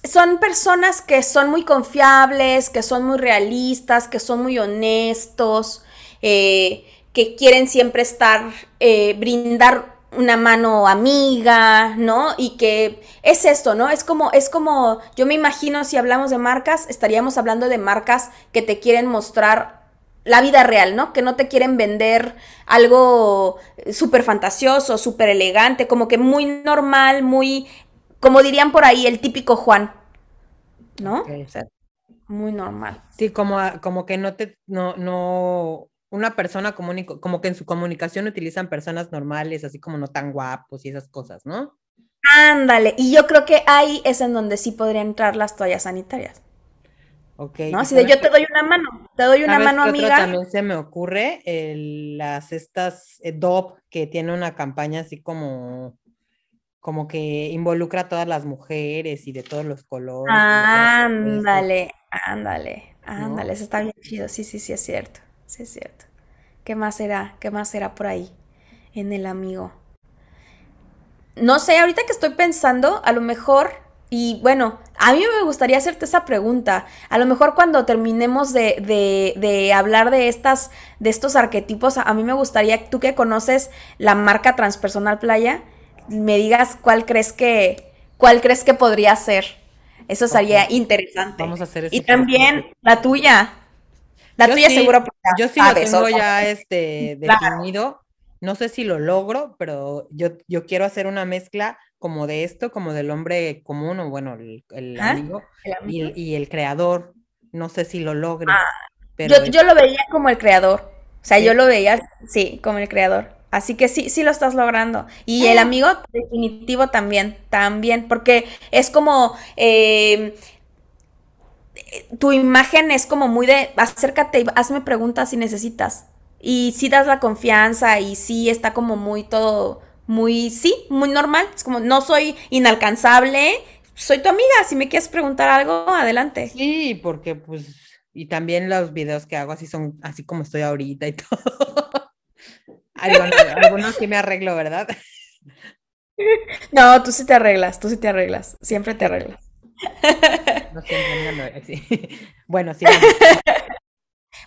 son personas que son muy confiables, que son muy realistas, que son muy honestos, eh, que quieren siempre estar, eh, brindar una mano amiga, ¿no? Y que es esto, ¿no? Es como, es como, yo me imagino si hablamos de marcas, estaríamos hablando de marcas que te quieren mostrar la vida real, ¿no? Que no te quieren vender algo súper fantasioso, súper elegante, como que muy normal, muy como dirían por ahí, el típico Juan, ¿no? O sea, muy normal. Sí, como, como que no te, no, no, una persona común, como que en su comunicación utilizan personas normales, así como no tan guapos y esas cosas, ¿no? Ándale, y yo creo que ahí es en donde sí podrían entrar las toallas sanitarias. Ok. ¿No? Así de yo te doy una mano, te doy una mano, amiga. también se me ocurre las estas eh, DOP que tiene una campaña así como como que involucra a todas las mujeres y de todos los colores. Ándale, ándale, ándale, eso está bien chido, sí, sí, sí, es cierto, sí es cierto. ¿Qué más será? ¿Qué más será por ahí en el amigo? No sé, ahorita que estoy pensando, a lo mejor, y bueno, a mí me gustaría hacerte esa pregunta. A lo mejor cuando terminemos de, de, de, hablar de estas, de estos arquetipos, a mí me gustaría, tú que conoces la marca Transpersonal Playa, me digas cuál crees que, cuál crees que podría ser. Eso sería interesante. Vamos a hacer eso. Y también la tuya. La tuya seguro. Yo sí lo tengo ya este, definido. No sé si lo logro, pero yo, yo quiero hacer una mezcla como de esto, como del hombre común, o bueno, el, amigo, Y, el creador. No sé si lo logre. Ah, pero yo, lo veía como el creador. O sea, yo lo veía, sí, como el creador. Así que sí, sí lo estás logrando. Y el amigo definitivo también, también, porque es como... Em, tu imagen es como muy de acércate y hazme preguntas si necesitas. Y sí das la confianza y sí está como muy todo, muy, sí, muy normal. Es como, no soy inalcanzable, soy tu amiga. Si me quieres preguntar algo, adelante. Sí, porque pues, y también los videos que hago así son así como estoy ahorita y todo. Algunos, sí me arreglo, ¿verdad? No, tú sí te arreglas, tú sí te arreglas, siempre te arreglas. No siempre, sí. Bueno, sí.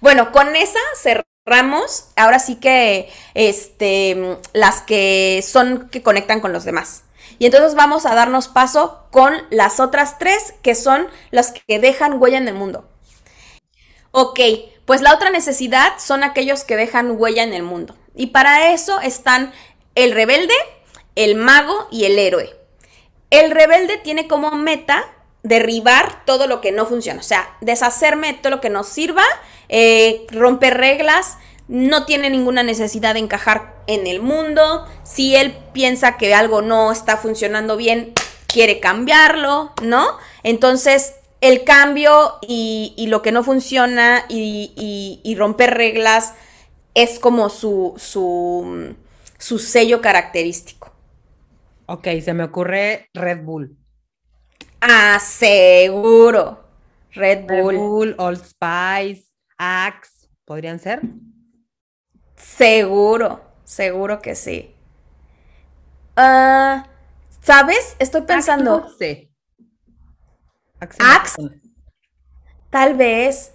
Bueno, con esa cerramos. Ahora sí que este, las que son que conectan con los demás. Y entonces vamos a darnos paso con las otras tres que son las que dejan huella en el mundo. Ok, pues la otra necesidad son aquellos que dejan huella en el mundo. Y para eso están el rebelde, el mago y el héroe. El rebelde tiene como meta derribar todo lo que no funciona, o sea, deshacerme de todo lo que nos sirva, eh, romper reglas, no tiene ninguna necesidad de encajar en el mundo, si él piensa que algo no está funcionando bien, quiere cambiarlo, ¿no? Entonces, el cambio y, lo que no funciona y, romper reglas es como su, su, su sello característico. Ok, se me ocurre Red Bull. Ah, seguro. Red Bull. Red Bull, Old Spice, Axe, ¿podrían ser? Seguro, seguro que sí. Ah, ¿Sabes? Estoy pensando. Axe. Axe. Tal vez.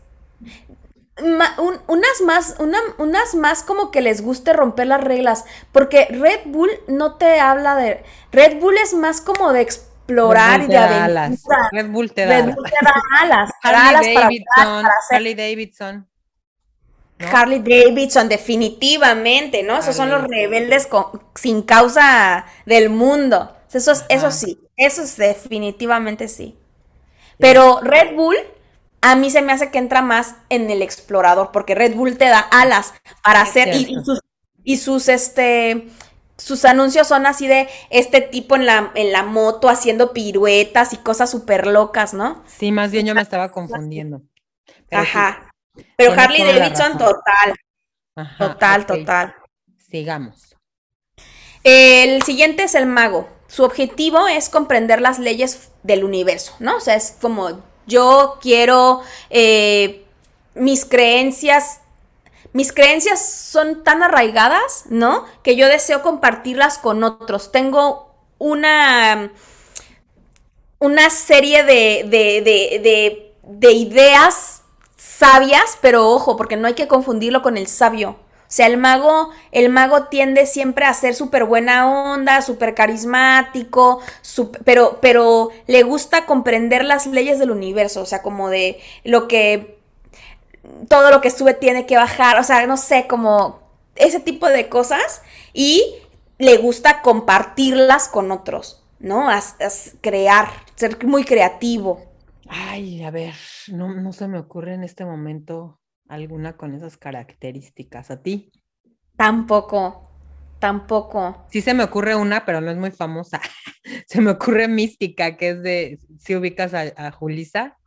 Unas más, unas más como que les guste romper las reglas, porque Red Bull no te habla de... Red Bull es más como de explorar y de aventura. Red Bull te da Red Bull te da alas. Harley Davidson, Harley Davidson. Harley Davidson, definitivamente, ¿no? Esos son los rebeldes sin causa del mundo. Eso, eso sí, eso es definitivamente sí. Pero Red Bull, a mí se me hace que entra más en el explorador, porque Red Bull te da alas para hacer y, sus, y sus, este, sus anuncios son así de este tipo en la, en la moto haciendo piruetas y cosas súper locas, ¿no? Sí, más bien yo me estaba confundiendo. Ajá. Pero Harley Davidson total. total, total. Sigamos. El siguiente es el mago. Su objetivo es comprender las leyes del universo, ¿no? O sea, es como yo quiero eh, mis creencias mis creencias son tan arraigadas, ¿no? Que yo deseo compartirlas con otros. Tengo una, una serie de, de, de, ideas sabias, pero ojo, porque no hay que confundirlo con el sabio. O sea, el mago, el mago tiende siempre a ser súper buena onda, súper carismático, pero, pero le gusta comprender las leyes del universo, o sea, como de lo que todo lo que sube tiene que bajar, o sea, no sé, como ese tipo de cosas y le gusta compartirlas con otros, ¿no? crear, ser muy creativo. Ay, a ver, no, no se me ocurre en este momento alguna con esas características. ¿A ti? Tampoco, tampoco. Sí se me ocurre una, pero no es muy famosa. se me ocurre Mística, que es de, si ubicas a, a Julisa.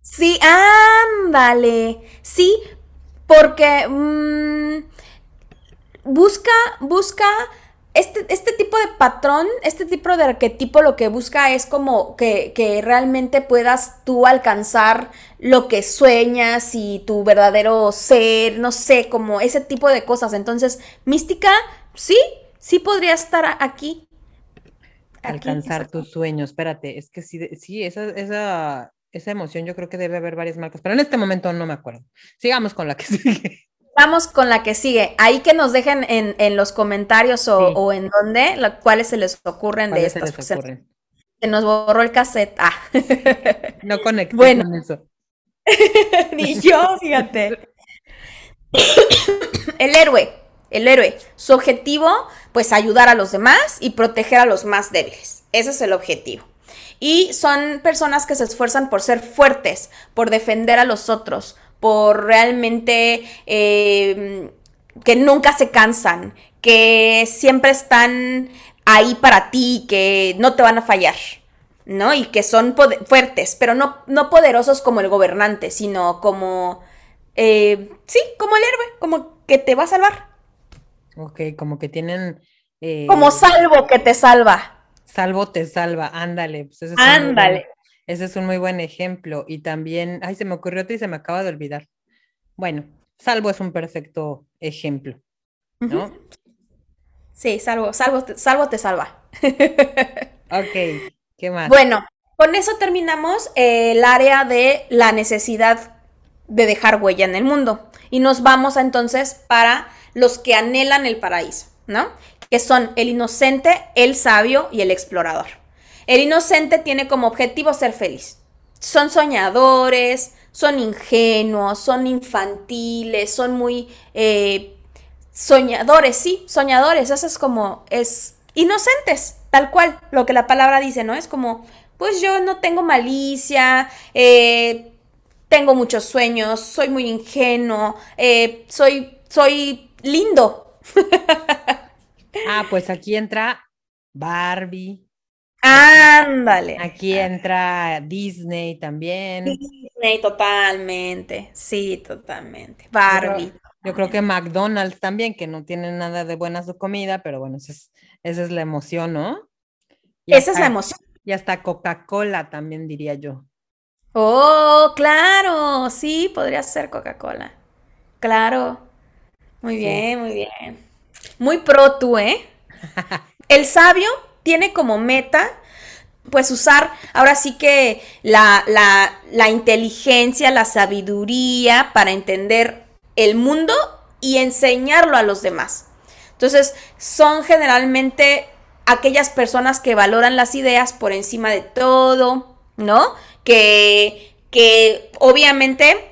Sí, ándale. Sí, porque mm, busca, busca este, este, tipo de patrón, este tipo de arquetipo lo que busca es como que, que, realmente puedas tú alcanzar lo que sueñas y tu verdadero ser, no sé, como ese tipo de cosas. Entonces, mística, sí, sí podría estar aquí. Alcanzar tus sueños, espérate, es que sí, sí, esa, esa esa emoción yo creo que debe haber varias marcas, pero en este momento no me acuerdo. Sigamos con la que sigue. Vamos con la que sigue. Ahí que nos dejen en, los comentarios o, en dónde, cuáles se les ocurren de estas. Se, se, nos borró el cassette. Ah. No conecté bueno. con eso. Ni yo, fíjate. el héroe, el héroe. Su objetivo, pues ayudar a los demás y proteger a los más débiles. Ese es el objetivo. Y son personas que se esfuerzan por ser fuertes, por defender a los otros, por realmente eh, que nunca se cansan, que siempre están ahí para ti, que no te van a fallar, ¿no? Y que son fuertes, pero no, no poderosos como el gobernante, sino como, eh, sí, como el héroe, como que te va a salvar. Ok, como que tienen... Eh, como salvo que te salva. Salvo te salva, ándale. Pues ándale. ese es un muy buen ejemplo. Y también, ay, se me ocurrió y se me acaba de olvidar. Bueno, salvo es un perfecto ejemplo, ¿no? Sí, salvo, salvo, salvo te salva. ok, Bueno, con eso terminamos el área de la necesidad de dejar huella en el mundo. Y nos vamos entonces para los que anhelan el paraíso, ¿no? Que son el inocente, el sabio y el explorador. El inocente tiene como objetivo ser feliz. Son soñadores, son ingenuos, son infantiles, son muy eh, soñadores, sí, soñadores, eso es como, es inocentes, tal cual, lo que la palabra dice, ¿no? Es como, pues yo no tengo malicia, eh, tengo muchos sueños, soy muy ingenuo, eh, soy, soy lindo. ah, pues aquí entra Barbie. Ándale. Aquí entra Disney también. Disney, totalmente. Sí, totalmente. Barbie. Yo creo que McDonald's también, que no tiene nada de buena su comida, pero bueno, esa es, esa es la emoción, ¿no? esa es la emoción. Y hasta Coca-Cola también diría yo. Oh, claro, sí, podría ser Coca-Cola. Claro. Muy bien, muy bien. Muy pro tú, ¿eh? El sabio tiene como meta, pues usar ahora sí que la, la, la inteligencia, la sabiduría para entender el mundo y enseñarlo a los demás. Entonces, son generalmente aquellas personas que valoran las ideas por encima de todo, ¿no? Que, que obviamente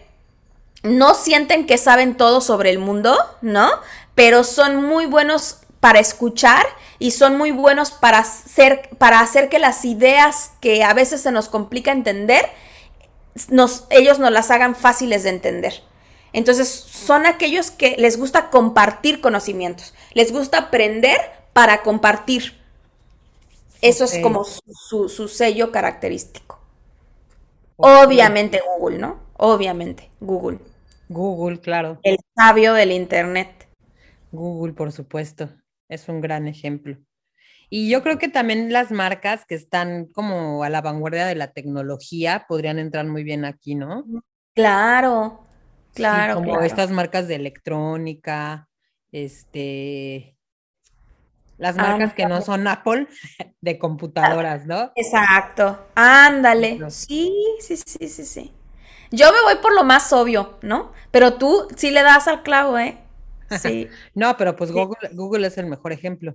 no sienten que saben todo sobre el mundo, ¿no? Pero son muy buenos para escuchar y son muy buenos para hacer, para hacer que las ideas que a veces se nos complica entender, nos, ellos nos las hagan fáciles de entender. Entonces, son aquellos que les gusta compartir conocimientos, les gusta aprender para compartir. Eso es como su, sello característico. Obviamente Google, ¿no? Obviamente, Google. Google, claro. El sabio del Internet. Google, por supuesto, es un gran ejemplo. Y yo creo que también las marcas que están como a la vanguardia de la tecnología podrían entrar muy bien aquí, ¿no? Claro, Claro. como estas marcas de electrónica, este, las ah, marcas que no son Apple de computadoras, ¿no? Exacto. Ándale. Sí, sí, sí, sí, sí. Yo me voy por lo más obvio, ¿no? Pero tú sí le das al clavo, ¿eh? Sí. no, pero pues Google, Google es el mejor ejemplo.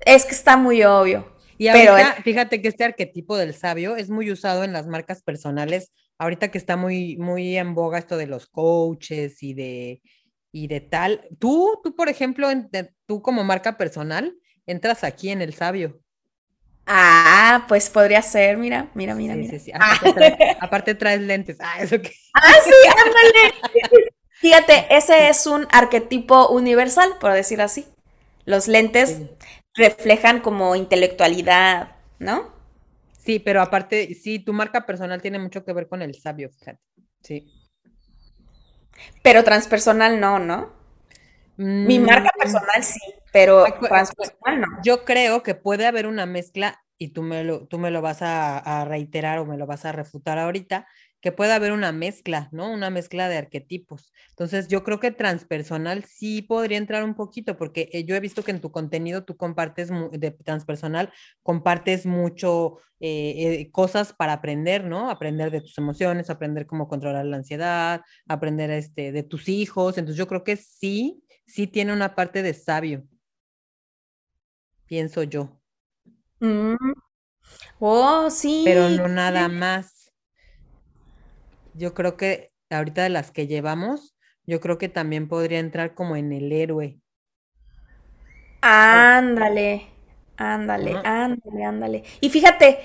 Es que está muy obvio. Y ahorita, fíjate que este arquetipo del sabio es muy usado en las marcas personales ahorita que está muy, muy en boga esto de los coaches y de, y de tal. Tú, tú, por ejemplo, tú como marca personal, entras aquí en el sabio. Ah, pues podría ser, mira, mira, mira, mira. Aparte, traes lentes. Ah, eso que. Ah, sí, ándale. Fíjate, ese es un arquetipo universal, por decir así. Los lentes reflejan como intelectualidad, ¿no? Sí, pero aparte, sí, tu marca personal tiene mucho que ver con el sabio, fíjate. Sí. Pero transpersonal no, ¿no? Mi mm, marca personal sí, pero transpersonal no. Yo creo que puede haber una mezcla, y tú me lo, tú me lo vas a reiterar o me lo vas a refutar ahorita, que pueda haber una mezcla, ¿no? Una mezcla de arquetipos. Entonces, yo creo que transpersonal sí podría entrar un poquito, porque eh, yo he visto que en tu contenido tú compartes de transpersonal, compartes mucho eh, eh, cosas para aprender, ¿no? Aprender de tus emociones, aprender cómo controlar la ansiedad, aprender este, de tus hijos. Entonces, yo creo que sí, sí tiene una parte de sabio, pienso yo. Mm. Oh, sí. Pero no nada más yo creo que ahorita de las que llevamos, yo creo que también podría entrar como en el héroe. Ándale. Ándale, ándale, ándale. Y fíjate,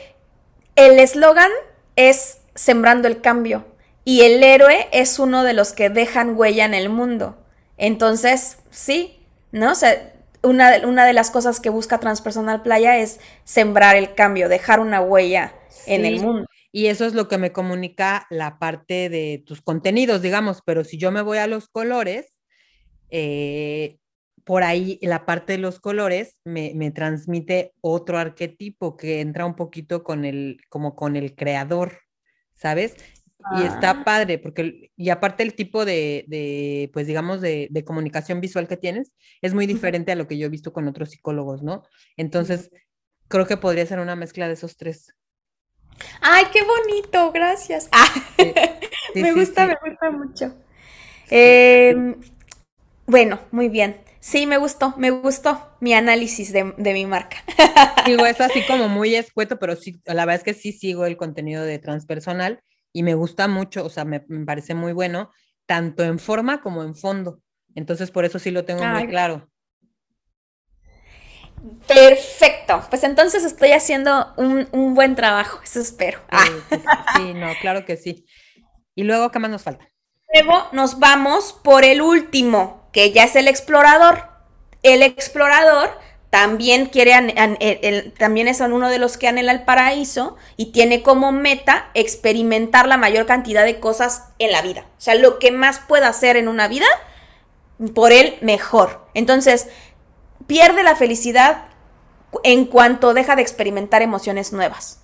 el eslogan es sembrando el cambio y el héroe es uno de los que dejan huella en el mundo. Entonces, sí, ¿no? O sea, una, una de las cosas que busca Transpersonal Playa es sembrar el cambio, dejar una huella en el mundo. Y eso es lo que me comunica la parte de tus contenidos, digamos, pero si yo me voy a los colores, eh, por ahí la parte de los colores me, me, transmite otro arquetipo que entra un poquito con el, como con el creador, ¿sabes? Y está ah. padre, porque, y aparte el tipo de, de pues digamos, de, de, comunicación visual que tienes es muy diferente a lo que yo he visto con otros psicólogos, ¿no? Entonces, creo que podría ser una mezcla de esos tres. Ay, qué bonito, gracias. Ah, me gusta, me gusta mucho. Em, bueno, muy bien. Sí, me gustó, me gustó mi análisis de, mi marca. Digo, es así como muy escueto, pero sí, la verdad es que sí sigo el contenido de transpersonal y me gusta mucho, o sea, me, parece muy bueno, tanto en forma como en fondo. Entonces, por eso sí lo tengo muy claro. Perfecto, pues entonces estoy haciendo un, buen trabajo, eso espero. sí, no, claro que sí. Y luego, ¿qué más nos falta? Luego nos vamos por el último, que ya es el explorador. El explorador también quiere, también es uno de los que anhela el paraíso y tiene como meta experimentar la mayor cantidad de cosas en la vida. O sea, lo que más pueda hacer en una vida, por él mejor. Entonces, pierde la felicidad en cuanto deja de experimentar emociones nuevas.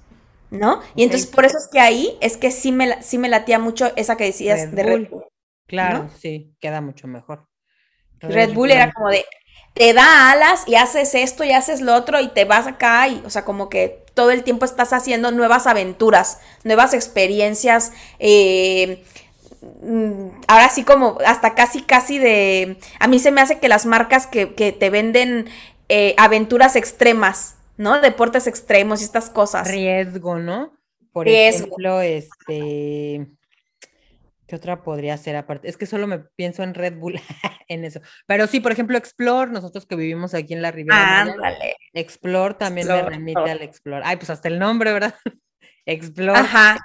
¿No? Y entonces por eso es que ahí es que sí me, sí me latía mucho esa que decías de Red Bull. Claro, sí, queda mucho mejor. Red Bull era como de, te da alas y haces esto y haces lo otro y te vas acá y, o sea, como que todo el tiempo estás haciendo nuevas aventuras, nuevas experiencias, eh, ahora sí como hasta casi, casi de, a mí se me hace que las marcas que, te venden eh, aventuras extremas, ¿no? Deportes extremos y estas cosas. Riesgo, ¿no? Por ejemplo, este ¿Qué otra podría ser aparte? Es que solo me pienso en Red Bull, en eso. Pero sí, por ejemplo, Explore, nosotros que vivimos aquí en la Riviera. Ándale. Explore también me remite al Explore. Ay, pues hasta el nombre, ¿verdad? Explore. Ajá.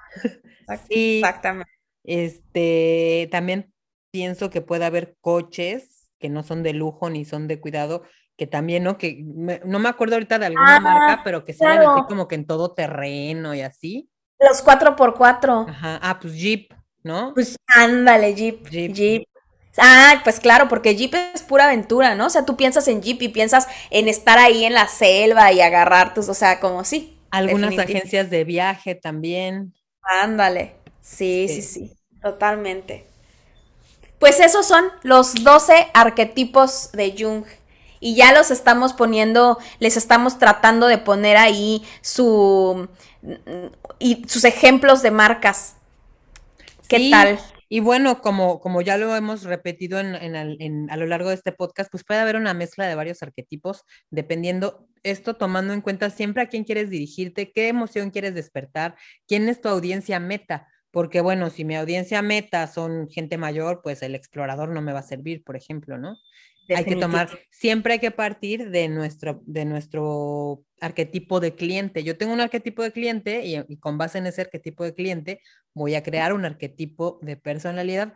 Sí, exactamente. Este, también pienso que puede haber coches que no son de lujo ni son de cuidado, que también, ¿no? Que no me acuerdo ahorita de alguna marca, ah, pero que se así como que en todo terreno y así. Los 4x4. Ajá. Ah, pues Jeep. ¿no? Pues ándale, Jeep. Jeep. Ah, pues claro, porque Jeep es pura aventura, ¿no? O sea, tú piensas en Jeep y piensas en estar ahí en la selva y agarrar tus, o sea, como sí. Algunas agencias de viaje también. Ándale. Sí, sí, sí, totalmente. Pues esos son los 12 arquetipos de Jung. Y ya los estamos poniendo, les estamos tratando de poner ahí su y sus ejemplos de marcas ¿Qué tal? Y bueno, como, como ya lo hemos repetido en, a lo largo de este podcast, pues puede haber una mezcla de varios arquetipos, dependiendo esto tomando en cuenta siempre a quién quieres dirigirte, qué emoción quieres despertar, quién es tu audiencia meta. Porque bueno, si mi audiencia meta son gente mayor, pues el explorador no me va a servir, por ejemplo, ¿no? Hay que tomar, siempre hay que partir de nuestro, de nuestro arquetipo de cliente. Yo tengo un arquetipo de cliente y, con base en ese arquetipo de cliente voy a crear un arquetipo de personalidad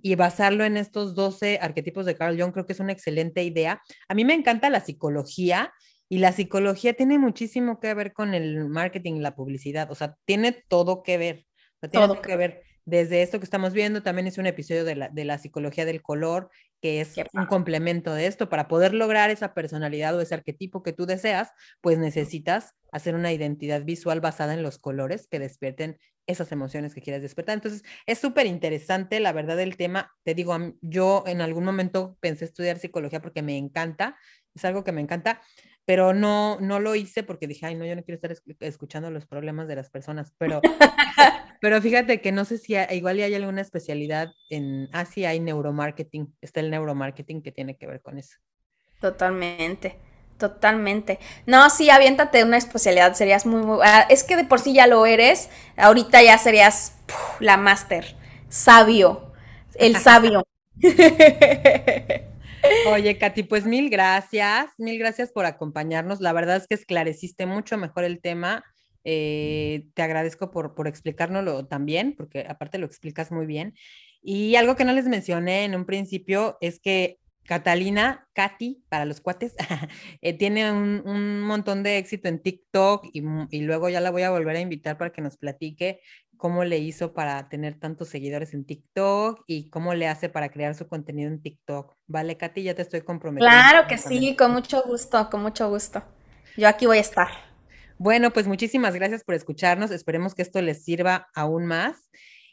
y basarlo en estos 12 arquetipos de Carl Jung creo que es una excelente idea. A mí me encanta la psicología y la psicología tiene muchísimo que ver con el marketing y la publicidad, o sea, tiene todo que ver. Tiene todo que ver desde esto que estamos viendo, también es un episodio de la, de la psicología del color, que es un complemento de esto. Para poder lograr esa personalidad o ese arquetipo que tú deseas, pues necesitas hacer una identidad visual basada en los colores que despierten esas emociones que quieres despertar. Entonces, es súper interesante, la verdad, el tema. Te digo, yo en algún momento pensé estudiar psicología porque me encanta, es algo que me encanta, pero no, no lo hice porque dije, ay, no, yo no quiero estar escuchando los problemas de las personas, pero, pero fíjate que no sé si igual hay alguna especialidad en, ah, sí, hay neuromarketing, está el neuromarketing que tiene que ver con eso. Totalmente. Totalmente. No, sí, aviéntate una especialidad, serías muy, muy... Ah, es que de por sí ya lo eres, ahorita ya serías la máster, sabio, el sabio. Oye, Katy, pues mil gracias, mil gracias por acompañarnos. La verdad es que esclareciste mucho mejor el tema. Eh, te agradezco por, por explicárnoslo también, porque aparte lo explicas muy bien. Y algo que no les mencioné en un principio es que Catalina, Katy, para los cuates, eh, tiene un, montón de éxito en TikTok y, y, luego ya la voy a volver a invitar para que nos platique cómo le hizo para tener tantos seguidores en TikTok y cómo le hace para crear su contenido en TikTok. Vale, Katy, ya te estoy comprometiendo. Claro que sí, con mucho gusto, con mucho gusto. Yo aquí voy a estar. Bueno, pues muchísimas gracias por escucharnos. Esperemos que esto les sirva aún más.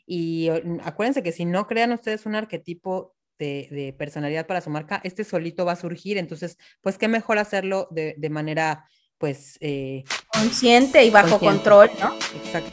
Y acuérdense que si no crean ustedes un arquetipo de, personalidad para su marca, este solito va a surgir. Entonces, pues qué mejor hacerlo de, manera, pues... Eh, consciente y bajo control, ¿no? Exacto.